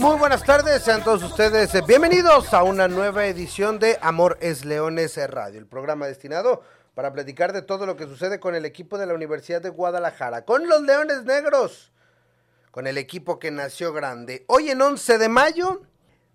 Muy buenas tardes, sean todos ustedes bienvenidos a una nueva edición de Amor es Leones Radio, el programa destinado para platicar de todo lo que sucede con el equipo de la Universidad de Guadalajara, con los Leones Negros, con el equipo que nació grande. Hoy en 11 de mayo,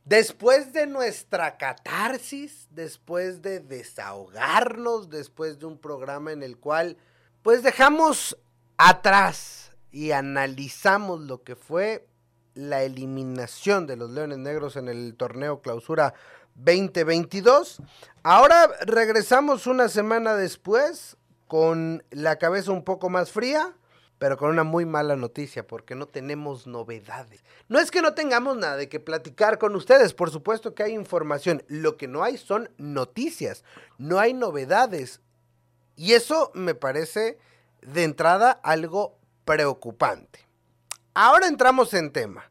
después de nuestra catarsis, después de desahogarnos, después de un programa en el cual pues dejamos atrás y analizamos lo que fue la eliminación de los Leones Negros en el torneo clausura 2022. Ahora regresamos una semana después con la cabeza un poco más fría, pero con una muy mala noticia porque no tenemos novedades. No es que no tengamos nada de que platicar con ustedes, por supuesto que hay información, lo que no hay son noticias, no hay novedades. Y eso me parece de entrada algo preocupante. Ahora entramos en tema.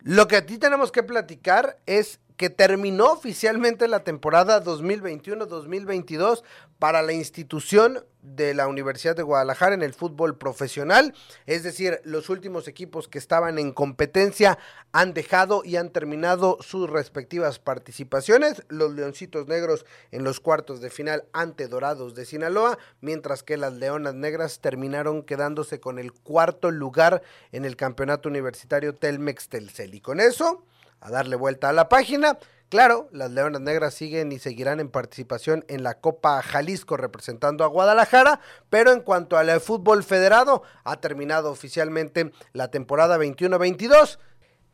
Lo que a ti tenemos que platicar es que terminó oficialmente la temporada 2021-2022 para la institución de la Universidad de Guadalajara en el fútbol profesional, es decir, los últimos equipos que estaban en competencia han dejado y han terminado sus respectivas participaciones, los Leoncitos Negros en los cuartos de final ante Dorados de Sinaloa, mientras que las Leonas Negras terminaron quedándose con el cuarto lugar en el campeonato universitario Telmex Telcel. Y con eso a darle vuelta a la página. Claro, las Leonas Negras siguen y seguirán en participación en la Copa Jalisco representando a Guadalajara, pero en cuanto al fútbol federado, ha terminado oficialmente la temporada 21-22.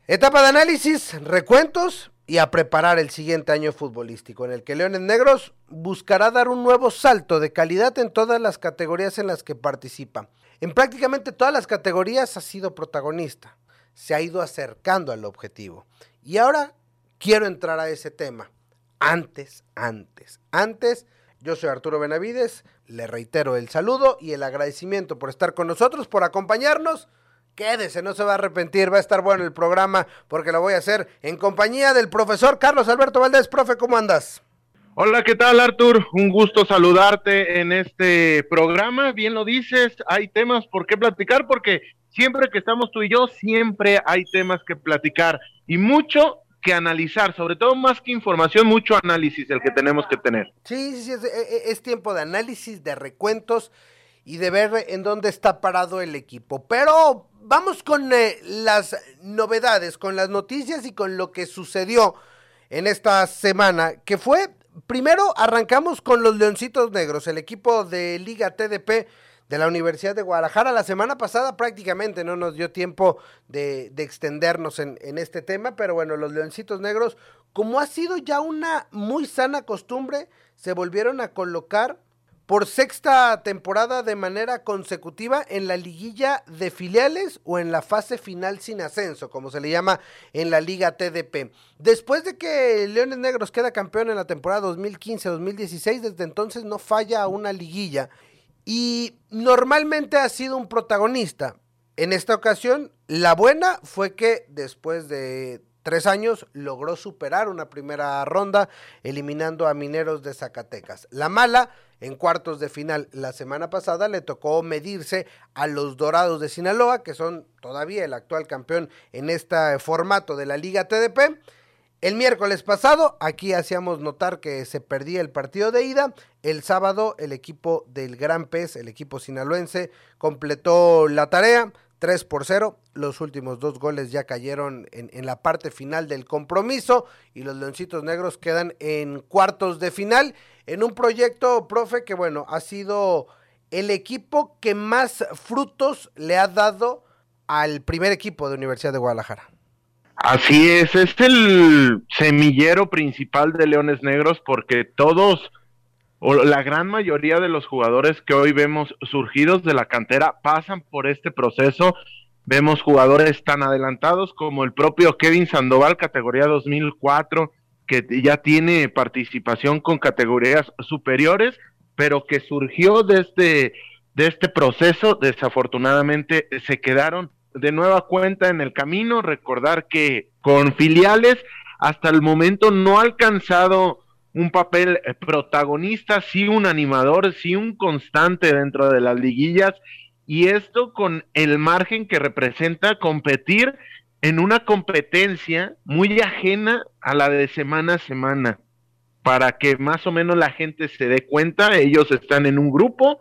Etapa de análisis, recuentos y a preparar el siguiente año futbolístico, en el que Leones Negros buscará dar un nuevo salto de calidad en todas las categorías en las que participa. En prácticamente todas las categorías ha sido protagonista, se ha ido acercando al objetivo. Y ahora quiero entrar a ese tema. Antes, antes, antes, yo soy Arturo Benavides, le reitero el saludo y el agradecimiento por estar con nosotros, por acompañarnos. Quédese, no se va a arrepentir, va a estar bueno el programa porque lo voy a hacer en compañía del profesor Carlos Alberto Valdés. Profe, ¿cómo andas? Hola, ¿qué tal Artur? Un gusto saludarte en este programa. Bien lo dices, hay temas por qué platicar porque siempre que estamos tú y yo, siempre hay temas que platicar y mucho que analizar, sobre todo más que información, mucho análisis el que tenemos que tener. Sí, sí, es, e, es, tiempo de análisis, de recuentos y de ver en dónde está parado el equipo. Pero vamos con eh, las novedades, con las noticias y con lo que sucedió en esta semana, que fue, primero arrancamos con los Leoncitos Negros, el equipo de Liga TDP de la Universidad de Guadalajara. La semana pasada prácticamente no nos dio tiempo de, extendernos en, en, este tema, pero bueno, los Leoncitos Negros, como ha sido ya una muy sana costumbre, se volvieron a colocar por sexta temporada de manera consecutiva en la liguilla de filiales o en la fase final sin ascenso, como se le llama en la liga TDP. Después de que Leones Negros queda campeón en la temporada 2015-2016, desde entonces no falla una liguilla y normalmente ha sido un protagonista. En esta ocasión, la buena fue que después de tres años logró superar una primera ronda eliminando a Mineros de Zacatecas. La mala, en cuartos de final la semana pasada, le tocó medirse a los Dorados de Sinaloa, que son todavía el actual campeón en este formato de la Liga TDP. El miércoles pasado, aquí hacíamos notar que se perdía el partido de ida. El sábado, el equipo del Gran Pez, el equipo sinaloense, completó la tarea. 3 por 0. Los últimos dos goles ya cayeron en, en, la parte final del compromiso y los Leoncitos Negros quedan en cuartos de final en un proyecto, profe, que bueno, ha sido el equipo que más frutos le ha dado al primer equipo de Universidad de Guadalajara. Así es, es el semillero principal de Leones Negros porque todos, o la gran mayoría de los jugadores que hoy vemos surgidos de la cantera pasan por este proceso. Vemos jugadores tan adelantados como el propio Kevin Sandoval, categoría 2004, que ya tiene participación con categorías superiores, pero que surgió de este, de este proceso, desafortunadamente se quedaron de nueva cuenta en el camino. Recordar que con filiales hasta el momento no ha alcanzado un papel protagonista, sí un animador, sí un constante dentro de las liguillas y esto con el margen que representa competir en una competencia muy ajena a la de semana a semana, para que más o menos la gente se dé cuenta, ellos están en un grupo,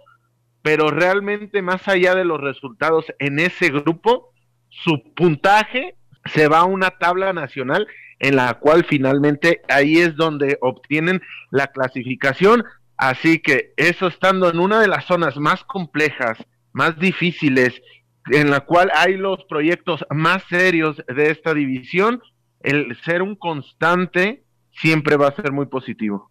pero realmente más allá de los resultados en ese grupo, su puntaje se va a una tabla nacional en la cual finalmente ahí es donde obtienen la clasificación. Así que eso estando en una de las zonas más complejas, más difíciles, en la cual hay los proyectos más serios de esta división, el ser un constante siempre va a ser muy positivo.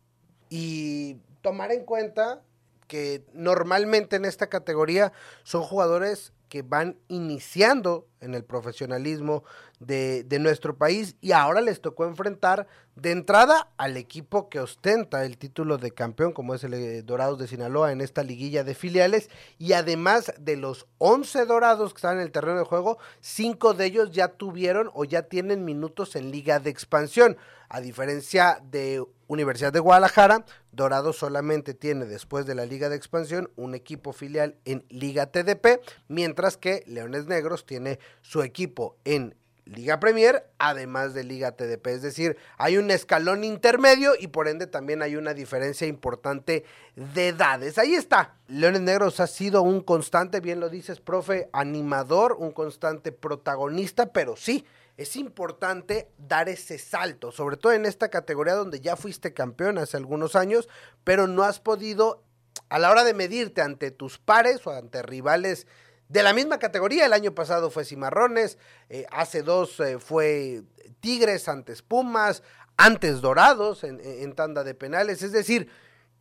Y tomar en cuenta que normalmente en esta categoría son jugadores que van iniciando en el profesionalismo de, nuestro país y ahora les tocó enfrentar de entrada al equipo que ostenta el título de campeón, como es el eh, Dorados de Sinaloa en esta liguilla de filiales, y además de los 11 Dorados que están en el terreno de juego, cinco de ellos ya tuvieron o ya tienen minutos en liga de expansión, a diferencia de Universidad de Guadalajara, Dorado solamente tiene después de la Liga de Expansión un equipo filial en Liga TDP, mientras que Leones Negros tiene su equipo en Liga Premier, además de Liga TDP. Es decir, hay un escalón intermedio y por ende también hay una diferencia importante de edades. Ahí está. Leones Negros ha sido un constante, bien lo dices, profe, animador, un constante protagonista, pero sí, es importante dar ese salto, sobre todo en esta categoría donde ya fuiste campeón hace algunos años, pero no has podido, a la hora de medirte ante tus pares o ante rivales de la misma categoría, el año pasado fue Cimarrones, eh, hace dos eh, fue Tigres, antes Pumas, antes Dorados en, en tanda de penales, es decir,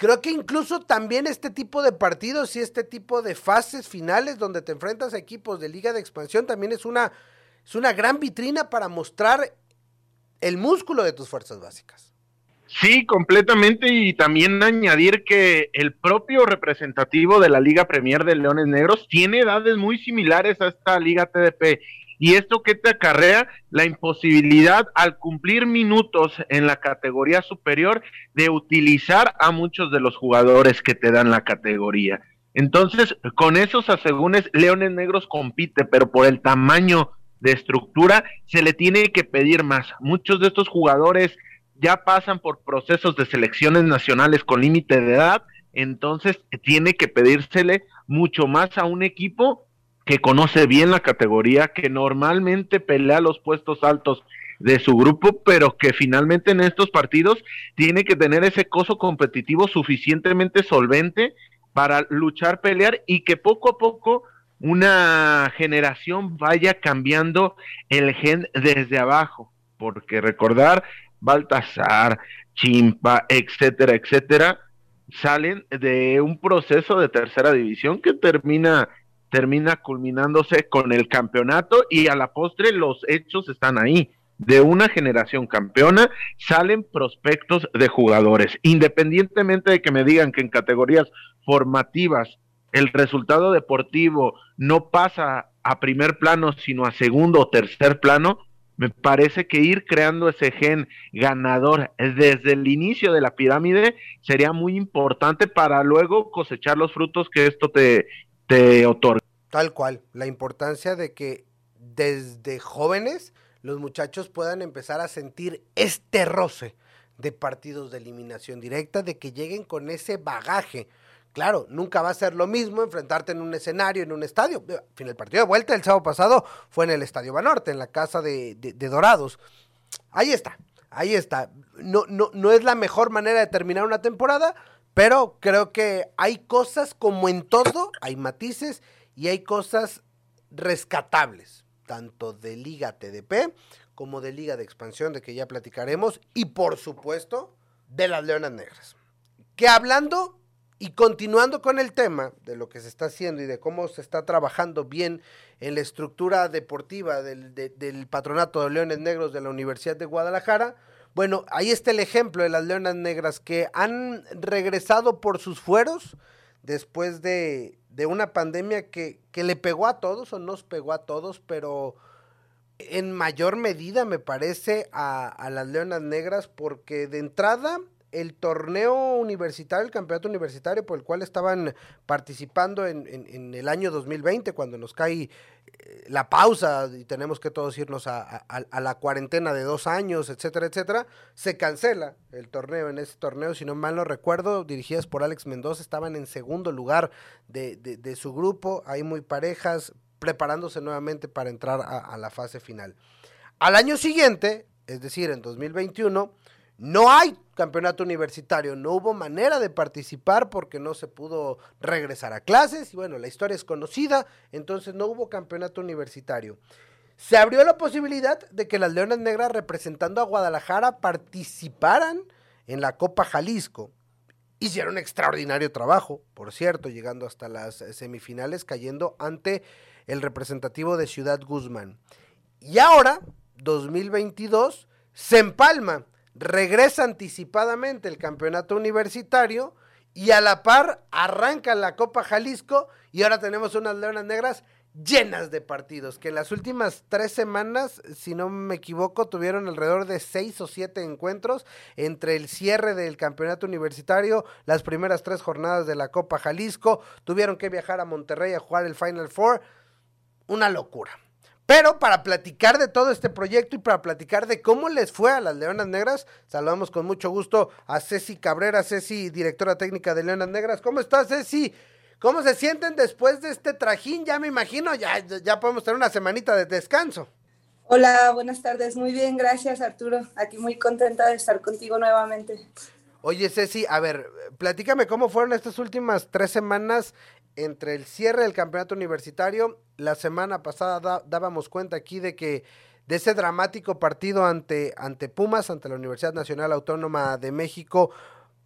Creo que incluso también este tipo de partidos y este tipo de fases finales donde te enfrentas a equipos de liga de expansión también es una es una gran vitrina para mostrar el músculo de tus fuerzas básicas. Sí, completamente y también añadir que el propio representativo de la Liga Premier de Leones Negros tiene edades muy similares a esta Liga TDP. ¿Y esto qué te acarrea? La imposibilidad al cumplir minutos en la categoría superior de utilizar a muchos de los jugadores que te dan la categoría. Entonces, con esos asegúnes, Leones Negros compite, pero por el tamaño de estructura, se le tiene que pedir más. Muchos de estos jugadores ya pasan por procesos de selecciones nacionales con límite de edad, entonces tiene que pedírsele mucho más a un equipo que conoce bien la categoría, que normalmente pelea los puestos altos de su grupo, pero que finalmente en estos partidos tiene que tener ese coso competitivo suficientemente solvente para luchar, pelear y que poco a poco una generación vaya cambiando el gen desde abajo, porque recordar Baltasar, Chimpa, etcétera, etcétera, salen de un proceso de tercera división que termina termina culminándose con el campeonato y a la postre los hechos están ahí. De una generación campeona salen prospectos de jugadores, independientemente de que me digan que en categorías formativas el resultado deportivo no pasa a primer plano, sino a segundo o tercer plano, me parece que ir creando ese gen ganador desde el inicio de la pirámide sería muy importante para luego cosechar los frutos que esto te, te otorga. Tal cual, la importancia de que desde jóvenes los muchachos puedan empezar a sentir este roce de partidos de eliminación directa, de que lleguen con ese bagaje Claro, nunca va a ser lo mismo enfrentarte en un escenario, en un estadio. el partido de vuelta el sábado pasado fue en el Estadio Banorte, en la casa de, Dorados. Ahí está, ahí está. No, no, no es la mejor manera de terminar una temporada, pero creo que hay cosas como en todo, hay matices y hay cosas rescatables, tanto de Liga TDP como de Liga de Expansión, de que ya platicaremos, y por supuesto, de las Leonas Negras. Que hablando y continuando con el tema de lo que se está haciendo y de cómo se está trabajando bien en la estructura deportiva del, patronato de Leones Negros de la Universidad de Guadalajara, Bueno, ahí está el ejemplo de las Leonas Negras que han regresado por sus fueros después de, de una pandemia que, que, le pegó a todos o nos pegó a todos, pero en mayor medida me parece a, a las Leonas Negras porque de entrada el torneo universitario, el campeonato universitario por el cual estaban participando en, el año 2020, cuando nos cae eh, la pausa y tenemos que todos irnos a, la cuarentena de dos años, etcétera, etcétera, se cancela el torneo. En ese torneo, si no mal no recuerdo, dirigidas por Alex Mendoza, estaban en segundo lugar de su grupo, ahí muy parejas, preparándose nuevamente para entrar a la fase final. Al año siguiente, es decir, en 2021, no hay campeonato universitario, no hubo manera de participar porque no se pudo regresar a clases y bueno, la historia es conocida, entonces no hubo campeonato universitario. Se abrió la posibilidad de que las Leonas Negras representando a Guadalajara participaran en la Copa Jalisco. Hicieron extraordinario trabajo, por cierto, llegando hasta las semifinales, cayendo ante el representativo de Ciudad Guzmán. Y ahora, 2022, se empalma regresa anticipadamente el campeonato universitario y a la par arranca la Copa Jalisco y ahora tenemos unas Leonas Negras llenas de partidos, que en las últimas tres semanas, si no me equivoco, tuvieron alrededor de seis o siete encuentros entre el cierre del campeonato universitario, las primeras tres jornadas de la Copa Jalisco, tuvieron que viajar a Monterrey a jugar el Final Four, una locura. Pero para platicar de todo este proyecto y para platicar de cómo les fue a las Leonas Negras, saludamos con mucho gusto a Ceci Cabrera, Ceci, directora técnica de Leonas Negras. ¿Cómo estás, Ceci? ¿Cómo se sienten después de este trajín? Ya me imagino, ya, ya podemos tener una semanita de descanso. Hola, buenas tardes. Muy bien, gracias Arturo. Aquí muy contenta de estar contigo nuevamente. Oye, Ceci, a ver, platícame cómo fueron estas últimas tres semanas entre el cierre del campeonato universitario, la semana pasada dábamos cuenta aquí de que de ese dramático partido ante, ante Pumas, ante la Universidad Nacional Autónoma de México,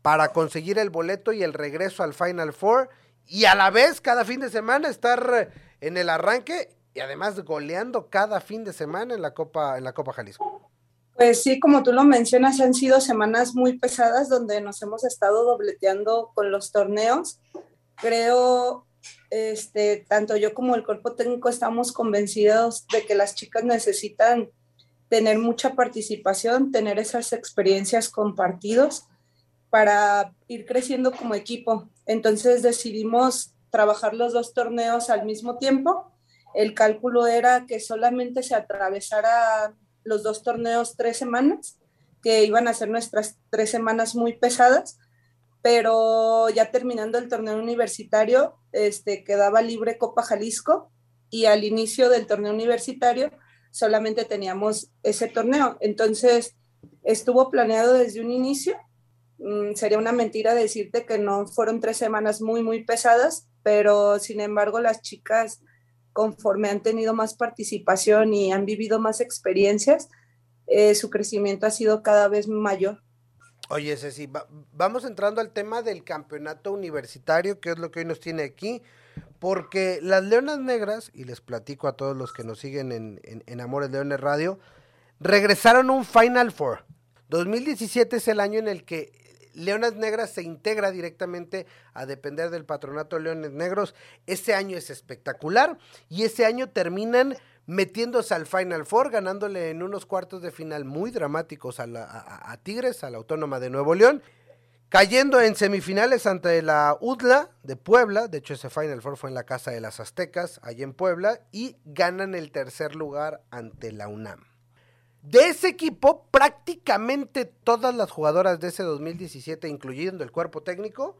para conseguir el boleto y el regreso al Final Four, y a la vez cada fin de semana estar en el arranque y además goleando cada fin de semana en la Copa, en la Copa Jalisco. Pues sí, como tú lo mencionas, han sido semanas muy pesadas donde nos hemos estado dobleteando con los torneos creo, este, tanto yo como el cuerpo técnico estamos convencidos de que las chicas necesitan tener mucha participación, tener esas experiencias compartidos para ir creciendo como equipo. Entonces decidimos trabajar los dos torneos al mismo tiempo. El cálculo era que solamente se atravesara los dos torneos tres semanas, que iban a ser nuestras tres semanas muy pesadas, pero ya terminando el torneo universitario, este, quedaba libre Copa Jalisco y al inicio del torneo universitario solamente teníamos ese torneo. Entonces, estuvo planeado desde un inicio. Mm, sería una mentira decirte que no fueron tres semanas muy, muy pesadas, pero sin embargo las chicas, conforme han tenido más participación y han vivido más experiencias, eh, su crecimiento ha sido cada vez mayor. Oye, Ceci, vamos entrando al tema del campeonato universitario, que es lo que hoy nos tiene aquí, porque las Leonas Negras, y les platico a todos los que nos siguen en, en, Amores Leones Radio, regresaron un Final Four. 2017 es el año en el que Leonas Negras se integra directamente a depender del patronato Leones Negros. Ese año es espectacular y ese año terminan metiéndose al Final Four, ganándole en unos cuartos de final muy dramáticos a, Tigres, a la Autónoma de Nuevo León, cayendo en semifinales ante la UDLA de Puebla, de hecho ese Final Four fue en la Casa de las Aztecas, allí en Puebla, y ganan el tercer lugar ante la UNAM. De ese equipo, prácticamente todas las jugadoras de ese 2017, incluyendo el cuerpo técnico,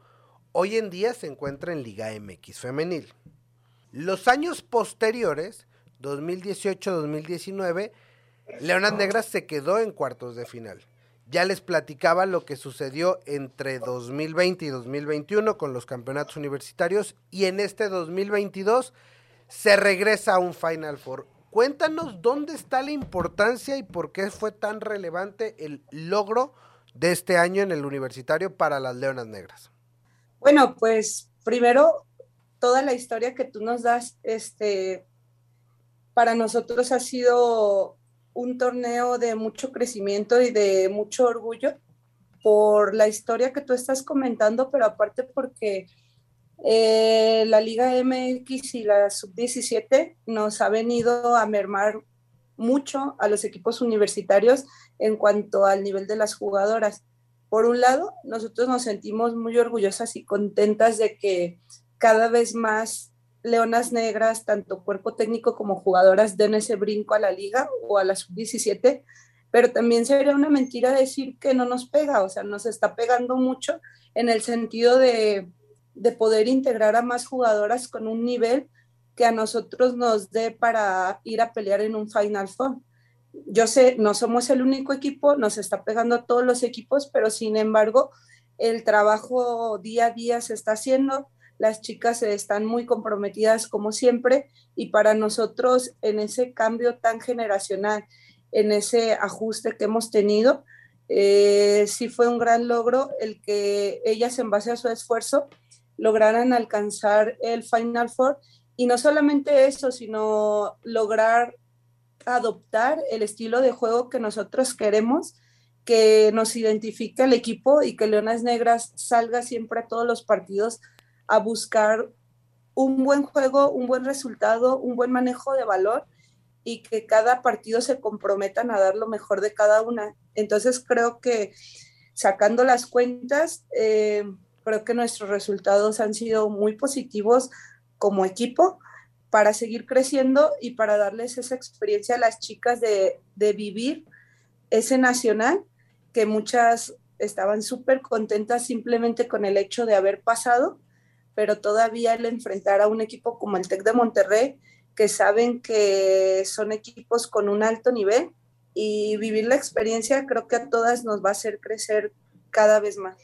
hoy en día se encuentran en Liga MX femenil. Los años posteriores 2018-2019, Leonas Negras se quedó en cuartos de final. Ya les platicaba lo que sucedió entre 2020 y 2021 con los campeonatos universitarios y en este 2022 se regresa a un Final Four. Cuéntanos dónde está la importancia y por qué fue tan relevante el logro de este año en el universitario para las Leonas Negras. Bueno, pues primero toda la historia que tú nos das, este, para nosotros ha sido un torneo de mucho crecimiento y de mucho orgullo por la historia que tú estás comentando, pero aparte porque eh, la Liga MX y la Sub-17 nos ha venido a mermar mucho a los equipos universitarios en cuanto al nivel de las jugadoras. Por un lado, nosotros nos sentimos muy orgullosas y contentas de que cada vez más leonas negras, tanto cuerpo técnico como jugadoras, den ese brinco a la liga o a la sub-17, pero también sería una mentira decir que no nos pega, o sea, nos está pegando mucho en el sentido de, de poder integrar a más jugadoras con un nivel que a nosotros nos dé para ir a pelear en un Final Four. Yo sé, no somos el único equipo, nos está pegando a todos los equipos, pero sin embargo, el trabajo día a día se está haciendo, las chicas están muy comprometidas como siempre y para nosotros en ese cambio tan generacional, en ese ajuste que hemos tenido, eh, sí fue un gran logro el que ellas en base a su esfuerzo lograran alcanzar el Final Four. Y no solamente eso, sino lograr adoptar el estilo de juego que nosotros queremos, que nos identifique el equipo y que Leonas Negras salga siempre a todos los partidos a buscar un buen juego, un buen resultado, un buen manejo de valor y que cada partido se comprometan a dar lo mejor de cada una. Entonces creo que sacando las cuentas, eh, creo que nuestros resultados han sido muy positivos como equipo para seguir creciendo y para darles esa experiencia a las chicas de, de vivir ese nacional que muchas estaban súper contentas simplemente con el hecho de haber pasado pero todavía el enfrentar a un equipo como el TEC de Monterrey, que saben que son equipos con un alto nivel y vivir la experiencia creo que a todas nos va a hacer crecer cada vez más.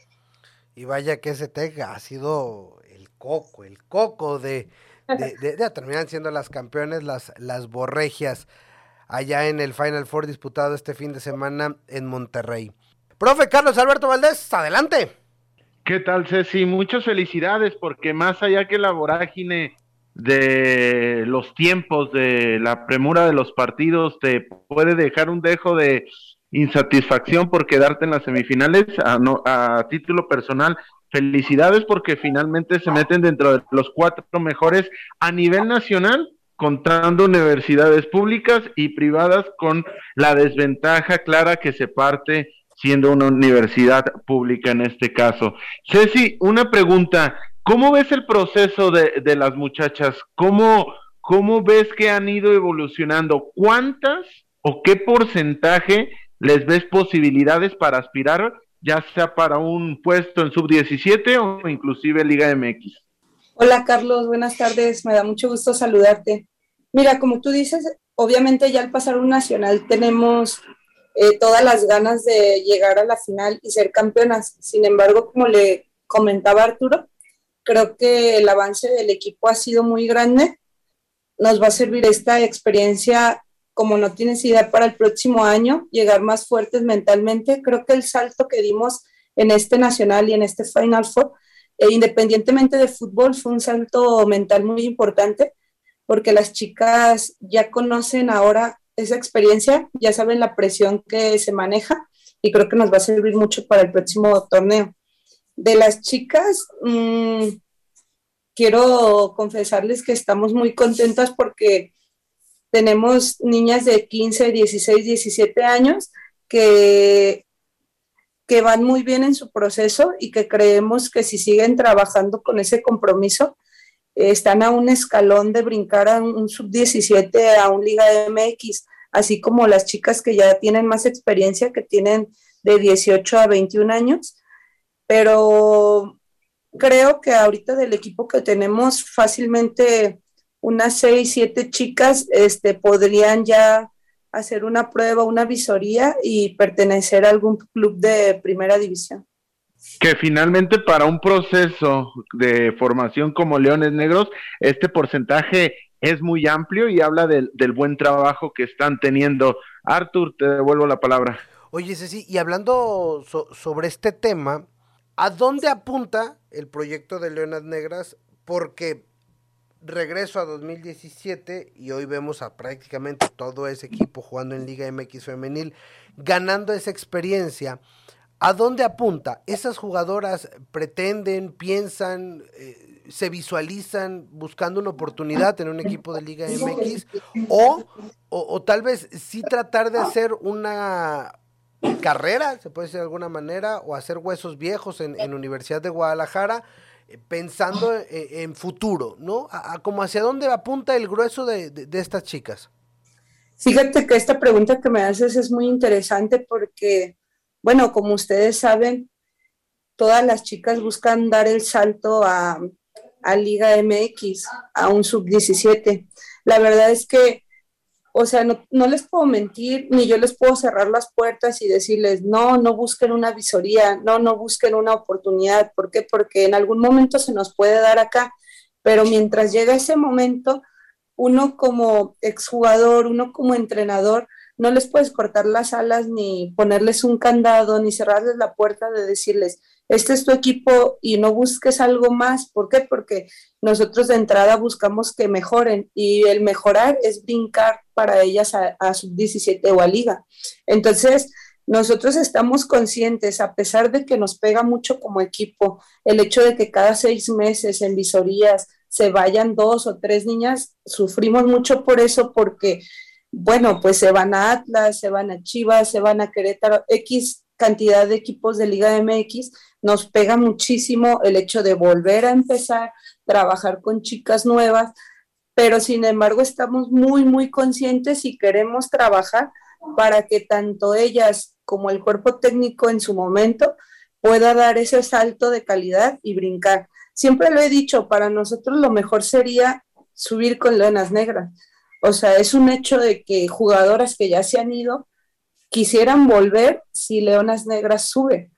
Y vaya que ese TEC ha sido el coco, el coco de, de, de, terminar siendo las campeones, las, las borregias, allá en el Final Four disputado este fin de semana en Monterrey. Profe Carlos Alberto Valdés, adelante. ¿Qué tal, Ceci? Muchas felicidades porque más allá que la vorágine de los tiempos, de la premura de los partidos, te puede dejar un dejo de insatisfacción por quedarte en las semifinales a, a título personal. Felicidades porque finalmente se meten dentro de los cuatro mejores a nivel nacional, contando universidades públicas y privadas con la desventaja clara que se parte siendo una universidad pública en este caso. Ceci, una pregunta, ¿cómo ves el proceso de, de las muchachas? ¿Cómo, ¿Cómo ves que han ido evolucionando? ¿Cuántas o qué porcentaje les ves posibilidades para aspirar, ya sea para un puesto en sub-17 o inclusive Liga MX? Hola Carlos, buenas tardes, me da mucho gusto saludarte. Mira, como tú dices, obviamente ya al pasar un nacional tenemos eh, todas las ganas de llegar a la final y ser campeonas. Sin embargo, como le comentaba Arturo, creo que el avance del equipo ha sido muy grande. Nos va a servir esta experiencia, como no tienes idea, para el próximo año, llegar más fuertes mentalmente. Creo que el salto que dimos en este nacional y en este Final Four, e independientemente de fútbol, fue un salto mental muy importante porque las chicas ya conocen ahora esa experiencia, ya saben la presión que se maneja y creo que nos va a servir mucho para el próximo torneo. De las chicas, mmm, quiero confesarles que estamos muy contentas porque tenemos niñas de 15, 16, 17 años que, que van muy bien en su proceso y que creemos que si siguen trabajando con ese compromiso, están a un escalón de brincar a un sub-17, a un Liga MX, así como las chicas que ya tienen más experiencia, que tienen de 18 a 21 años, pero creo que ahorita del equipo que tenemos fácilmente unas 6, 7 chicas este, podrían ya hacer una prueba, una visoría y pertenecer a algún club de primera división. Que finalmente para un proceso de formación como Leones Negros, este porcentaje es muy amplio y habla del, del buen trabajo que están teniendo. Artur, te devuelvo la palabra. Oye, Ceci, y hablando so, sobre este tema, ¿a dónde apunta el proyecto de Leonas Negras? Porque regreso a 2017 y hoy vemos a prácticamente todo ese equipo jugando en Liga MX femenil, ganando esa experiencia. ¿A dónde apunta? ¿Esas jugadoras pretenden, piensan, eh, se visualizan buscando una oportunidad en un equipo de Liga MX? O, o, tal vez sí tratar de hacer una carrera, se puede decir de alguna manera, o hacer huesos viejos en, en Universidad de Guadalajara pensando en, futuro, ¿no? Como hacia dónde apunta el grueso de, estas chicas. Fíjate que esta pregunta que me haces es muy interesante porque, bueno, como ustedes saben, todas las chicas buscan dar el salto a, a Liga MX, a un sub-17. La verdad es que o sea, no, les puedo mentir, ni yo les puedo cerrar las puertas y decirles, no, no busquen una visoría, no, no busquen una oportunidad. ¿Por qué? Porque en algún momento se nos puede dar acá, pero mientras llega ese momento, uno como exjugador, uno como entrenador, no les puedes cortar las alas ni ponerles un candado ni cerrarles la puerta de decirles, este es tu equipo y no busques algo más. ¿Por qué? Porque nosotros de entrada buscamos que mejoren y el mejorar es brincar para ellas a, sub-17 o a liga. Entonces, nosotros estamos conscientes, a pesar de que nos pega mucho como equipo, el hecho de que cada seis meses en visorías se vayan dos o tres niñas, sufrimos mucho por eso porque, bueno, pues se van a Atlas, se van a Chivas, se van a Querétaro, X cantidad de equipos de Liga MX, nos pega muchísimo el hecho de volver a empezar, trabajar con chicas nuevas, pero sin embargo estamos muy, muy conscientes y queremos trabajar para que tanto ellas como el cuerpo técnico en su momento pueda dar ese salto de calidad y brincar. Siempre lo he dicho, para nosotros lo mejor sería subir con leonas negras. O sea, es un hecho de que jugadoras que ya se han ido quisieran volver si Leonas Negras sube.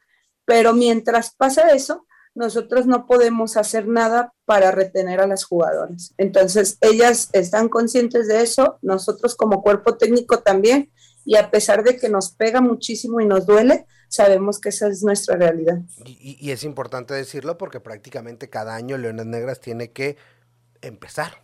Pero mientras pasa eso, nosotros no podemos hacer nada para retener a las jugadoras. Entonces, ellas están conscientes de eso, nosotros como cuerpo técnico también, y a pesar de que nos pega muchísimo y nos duele, sabemos que esa es nuestra realidad. Y, es importante decirlo porque prácticamente cada año Leonas Negras tiene que empezar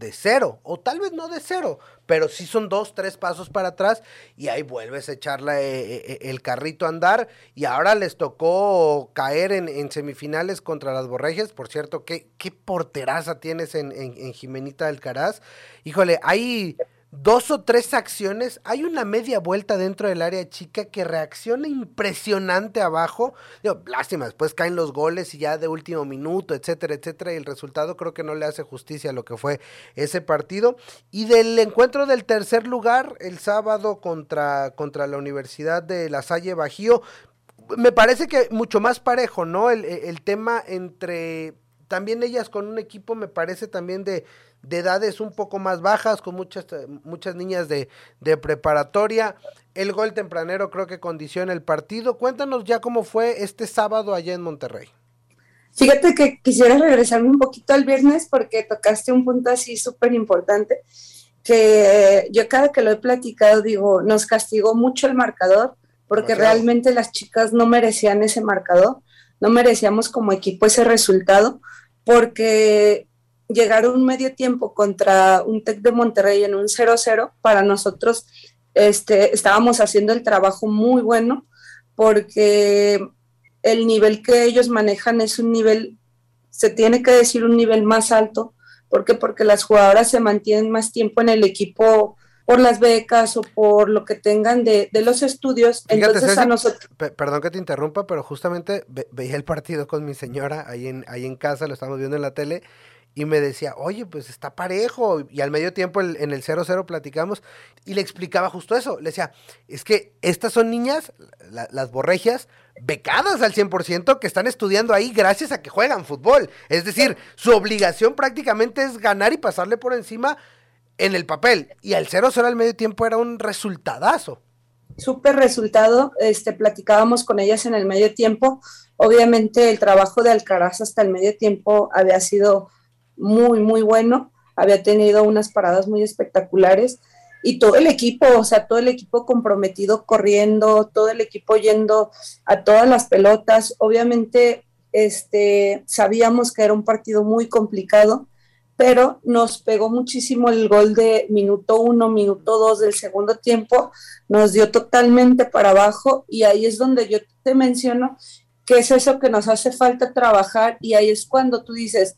de cero, o tal vez no de cero, pero sí son dos, tres pasos para atrás y ahí vuelves a echarle eh, eh, el carrito a andar y ahora les tocó caer en, semifinales contra las Borregias, por cierto, ¿qué, qué porteraza tienes en, en, en Jimenita Alcaraz? Híjole, hay dos o tres acciones, hay una media vuelta dentro del área chica que reacciona impresionante abajo. Digo, lástima, después caen los goles y ya de último minuto, etcétera, etcétera, y el resultado creo que no le hace justicia a lo que fue ese partido. Y del encuentro del tercer lugar, el sábado contra, contra la Universidad de La Salle Bajío, me parece que mucho más parejo, ¿no? El, el tema entre también ellas con un equipo me parece también de, de edades un poco más bajas, con muchas, muchas niñas de, de, preparatoria. El gol tempranero creo que condiciona el partido. Cuéntanos ya cómo fue este sábado allá en Monterrey. Fíjate que quisiera regresarme un poquito al viernes porque tocaste un punto así súper importante, que yo cada que lo he platicado digo, nos castigó mucho el marcador porque realmente las chicas no merecían ese marcador, no merecíamos como equipo ese resultado porque llegar a un medio tiempo contra un TEC de Monterrey en un 0-0, para nosotros este, estábamos haciendo el trabajo muy bueno porque el nivel que ellos manejan es un nivel, se tiene que decir un nivel más alto. ¿Por qué? Porque las jugadoras se mantienen más tiempo en el equipo por las becas o por lo que tengan de, los estudios. Entonces a nosotros... Perdón que te interrumpa, pero justamente veía el partido con mi señora ahí en, ahí en casa, lo estamos viendo en la tele, y me decía, oye, pues está parejo. Y al medio tiempo en el 0-0 platicamos y le explicaba justo eso. Le decía, es que estas son niñas, las borregias, becadas al 100% que están estudiando ahí gracias a que juegan fútbol. Es decir, su obligación prácticamente es ganar y pasarle por encima en el papel. Y al 0-0 al medio tiempo era un resultadazo. Súper resultado, este, platicábamos con ellas en el medio tiempo. Obviamente el trabajo de Alcaraz hasta el medio tiempo había sido muy, muy bueno, había tenido unas paradas muy espectaculares. Y todo el equipo, o sea, todo el equipo comprometido corriendo, todo el equipo yendo a todas las pelotas. Obviamente, este, sabíamos que era un partido muy complicado, pero nos pegó muchísimo el gol de minuto uno, minuto dos del segundo tiempo, nos dio totalmente para abajo. Y ahí es donde yo te menciono que es eso que nos hace falta trabajar. Y ahí es cuando tú dices,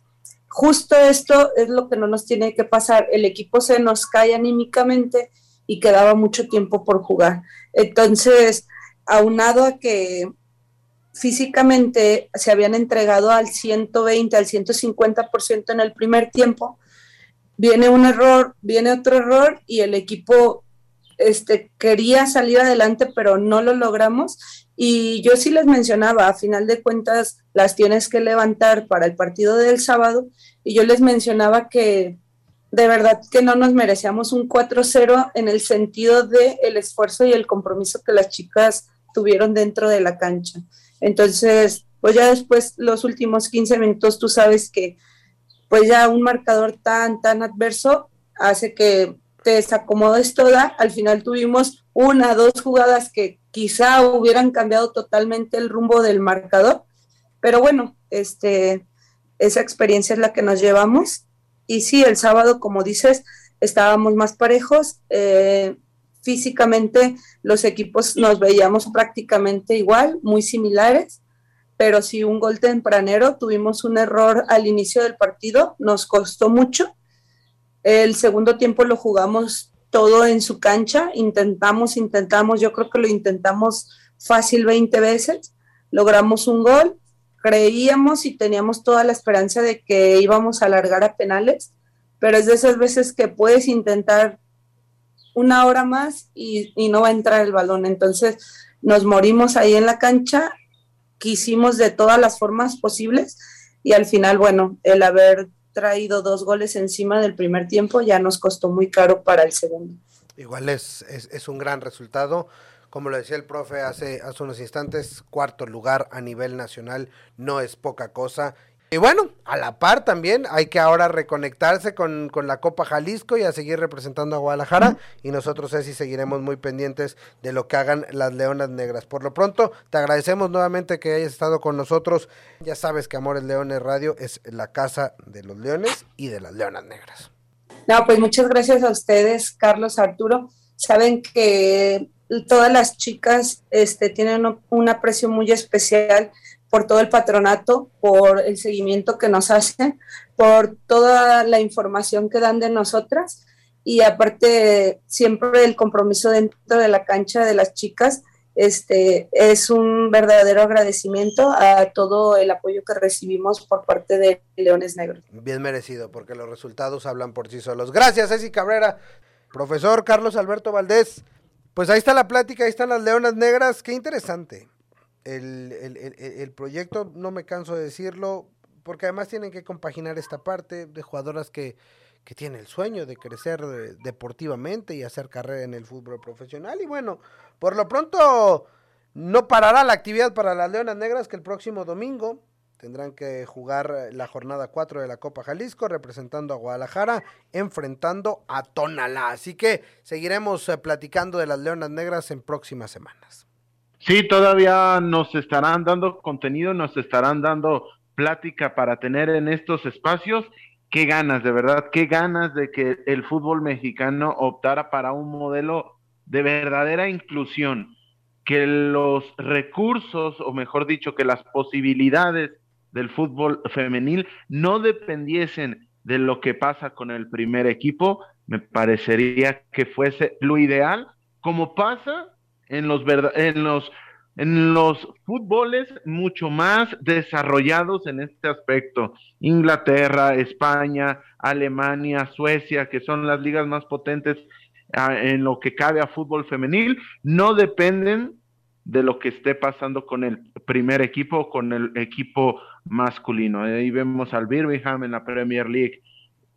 justo esto es lo que no nos tiene que pasar, el equipo se nos cae anímicamente y quedaba mucho tiempo por jugar. Entonces, aunado a que físicamente se habían entregado al 120, al 150% en el primer tiempo, viene un error, viene otro error y el equipo este, quería salir adelante, pero no lo logramos. Y yo sí les mencionaba, a final de cuentas, las tienes que levantar para el partido del sábado. Y yo les mencionaba que de verdad que no nos merecíamos un 4-0 en el sentido de el esfuerzo y el compromiso que las chicas tuvieron dentro de la cancha. Entonces, pues ya después, los últimos 15 minutos, tú sabes que pues ya un marcador tan, tan adverso hace que te desacomodes toda. Al final tuvimos una, dos jugadas que quizá hubieran cambiado totalmente el rumbo del marcador, pero bueno, este, esa experiencia es la que nos llevamos. Y sí, el sábado, como dices, estábamos más parejos. Eh, físicamente los equipos nos veíamos prácticamente igual, muy similares, pero sí un gol tempranero, tuvimos un error al inicio del partido, nos costó mucho. El segundo tiempo lo jugamos todo en su cancha, intentamos, intentamos, yo creo que lo intentamos fácil 20 veces, logramos un gol, creíamos y teníamos toda la esperanza de que íbamos a alargar a penales, pero es de esas veces que puedes intentar una hora más y, no va a entrar el balón. Entonces nos morimos ahí en la cancha, quisimos de todas las formas posibles y al final, bueno, el haber traído dos goles encima del primer tiempo ya nos costó muy caro para el segundo. Igual es, es, es un gran resultado. Como lo decía el profe hace, hace unos instantes, cuarto lugar a nivel nacional no es poca cosa y bueno, a la par también hay que ahora reconectarse con, la Copa Jalisco y a seguir representando a Guadalajara. Y nosotros, sí seguiremos muy pendientes de lo que hagan las Leonas Negras. Por lo pronto, te agradecemos nuevamente que hayas estado con nosotros. Ya sabes que Amores Leones Radio es la casa de los leones y de las Leonas Negras. No, pues muchas gracias a ustedes, Carlos, Arturo. Saben que todas las chicas este, tienen un aprecio muy especial por todo el patronato, por el seguimiento que nos hacen, por toda la información que dan de nosotras y aparte siempre el compromiso dentro de la cancha de las chicas. Este es un verdadero agradecimiento a todo el apoyo que recibimos por parte de Leones Negros. Bien merecido, porque los resultados hablan por sí solos. Gracias, Ceci Cabrera. Profesor Carlos Alberto Valdés, pues ahí está la plática, ahí están las Leonas Negras, qué interesante el, el, el, proyecto, no me canso de decirlo, porque además tienen que compaginar esta parte de jugadoras que, que tienen el sueño de crecer deportivamente y hacer carrera en el fútbol profesional. Y bueno, por lo pronto no parará la actividad para las Leonas Negras que el próximo domingo tendrán que jugar la jornada 4 de la Copa Jalisco representando a Guadalajara, enfrentando a Tonalá. Así que seguiremos eh, platicando de las Leonas Negras en próximas semanas. Sí, todavía nos estarán dando contenido, nos estarán dando plática para tener en estos espacios. Qué ganas, de verdad, qué ganas de que el fútbol mexicano optara para un modelo de verdadera inclusión, que los recursos, o mejor dicho, que las posibilidades del fútbol femenil no dependiesen de lo que pasa con el primer equipo, me parecería que fuese lo ideal, como pasa en los, en los, en los fútboles mucho más desarrollados en este aspecto. Inglaterra, España, Alemania, Suecia, que son las ligas más potentes ah, en lo que cabe a fútbol femenil, no dependen de lo que esté pasando con el primer equipo o con el equipo masculino. Ahí vemos al Birmingham en la Premier League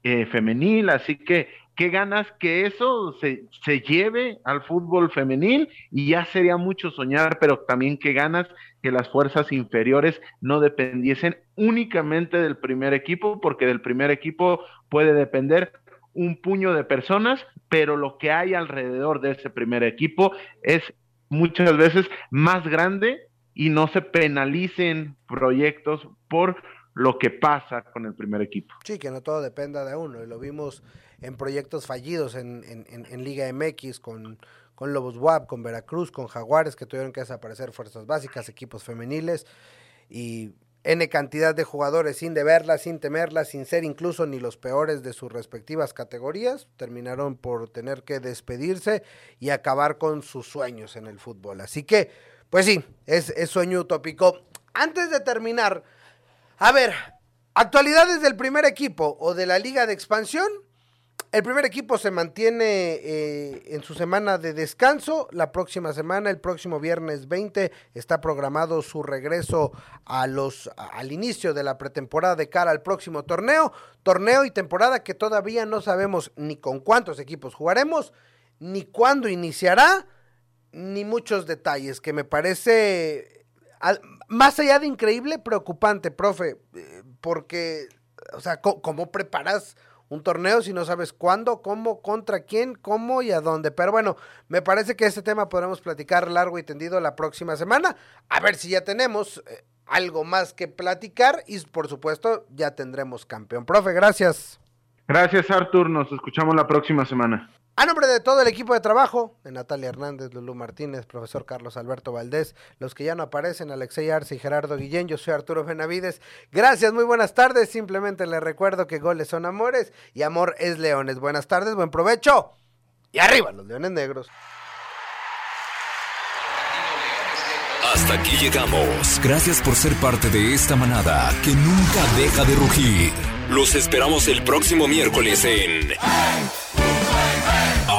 eh, femenil, así que qué ganas que eso se, se, lleve al fútbol femenil y ya sería mucho soñar, pero también qué ganas que las fuerzas inferiores no dependiesen únicamente del primer equipo, porque del primer equipo puede depender un puño de personas, pero lo que hay alrededor de ese primer equipo es muchas veces más grande y no se penalicen proyectos por lo que pasa con el primer equipo. Sí, que no todo dependa de uno, y lo vimos en proyectos fallidos en, en, Liga MX con, con Lobos WAP, con Veracruz, con Jaguares, que tuvieron que desaparecer fuerzas básicas, equipos femeniles, y N cantidad de jugadores sin deberla, sin temerla, sin ser incluso ni los peores de sus respectivas categorías, terminaron por tener que despedirse y acabar con sus sueños en el fútbol. Así que, pues sí, es, es sueño utópico. Antes de terminar, a ver, actualidades del primer equipo o de la liga de expansión. El primer equipo se mantiene eh, en su semana de descanso. La próxima semana, el próximo viernes 20, está programado su regreso a los, al inicio de la pretemporada de cara al próximo torneo. Torneo y temporada que todavía no sabemos ni con cuántos equipos jugaremos, ni cuándo iniciará, ni muchos detalles que me parece, más allá de increíble, preocupante, profe, eh, porque, o sea, ¿cómo preparas? Un torneo si no sabes cuándo, cómo, contra quién, cómo y a dónde. Pero bueno, me parece que este tema podremos platicar largo y tendido la próxima semana. A ver si ya tenemos eh, algo más que platicar y por supuesto ya tendremos campeón. Profe, gracias. Gracias Artur, nos escuchamos la próxima semana. A nombre de todo el equipo de trabajo, de Natalia Hernández, Lulú Martínez, profesor Carlos Alberto Valdés, los que ya no aparecen, Alexei Arce y Gerardo Guillén, yo soy Arturo Benavides. Gracias, muy buenas tardes. Simplemente les recuerdo que goles son amores y amor es leones. Buenas tardes, buen provecho y arriba los leones negros. Hasta aquí llegamos. Gracias por ser parte de esta manada que nunca deja de rugir. Los esperamos el próximo miércoles en...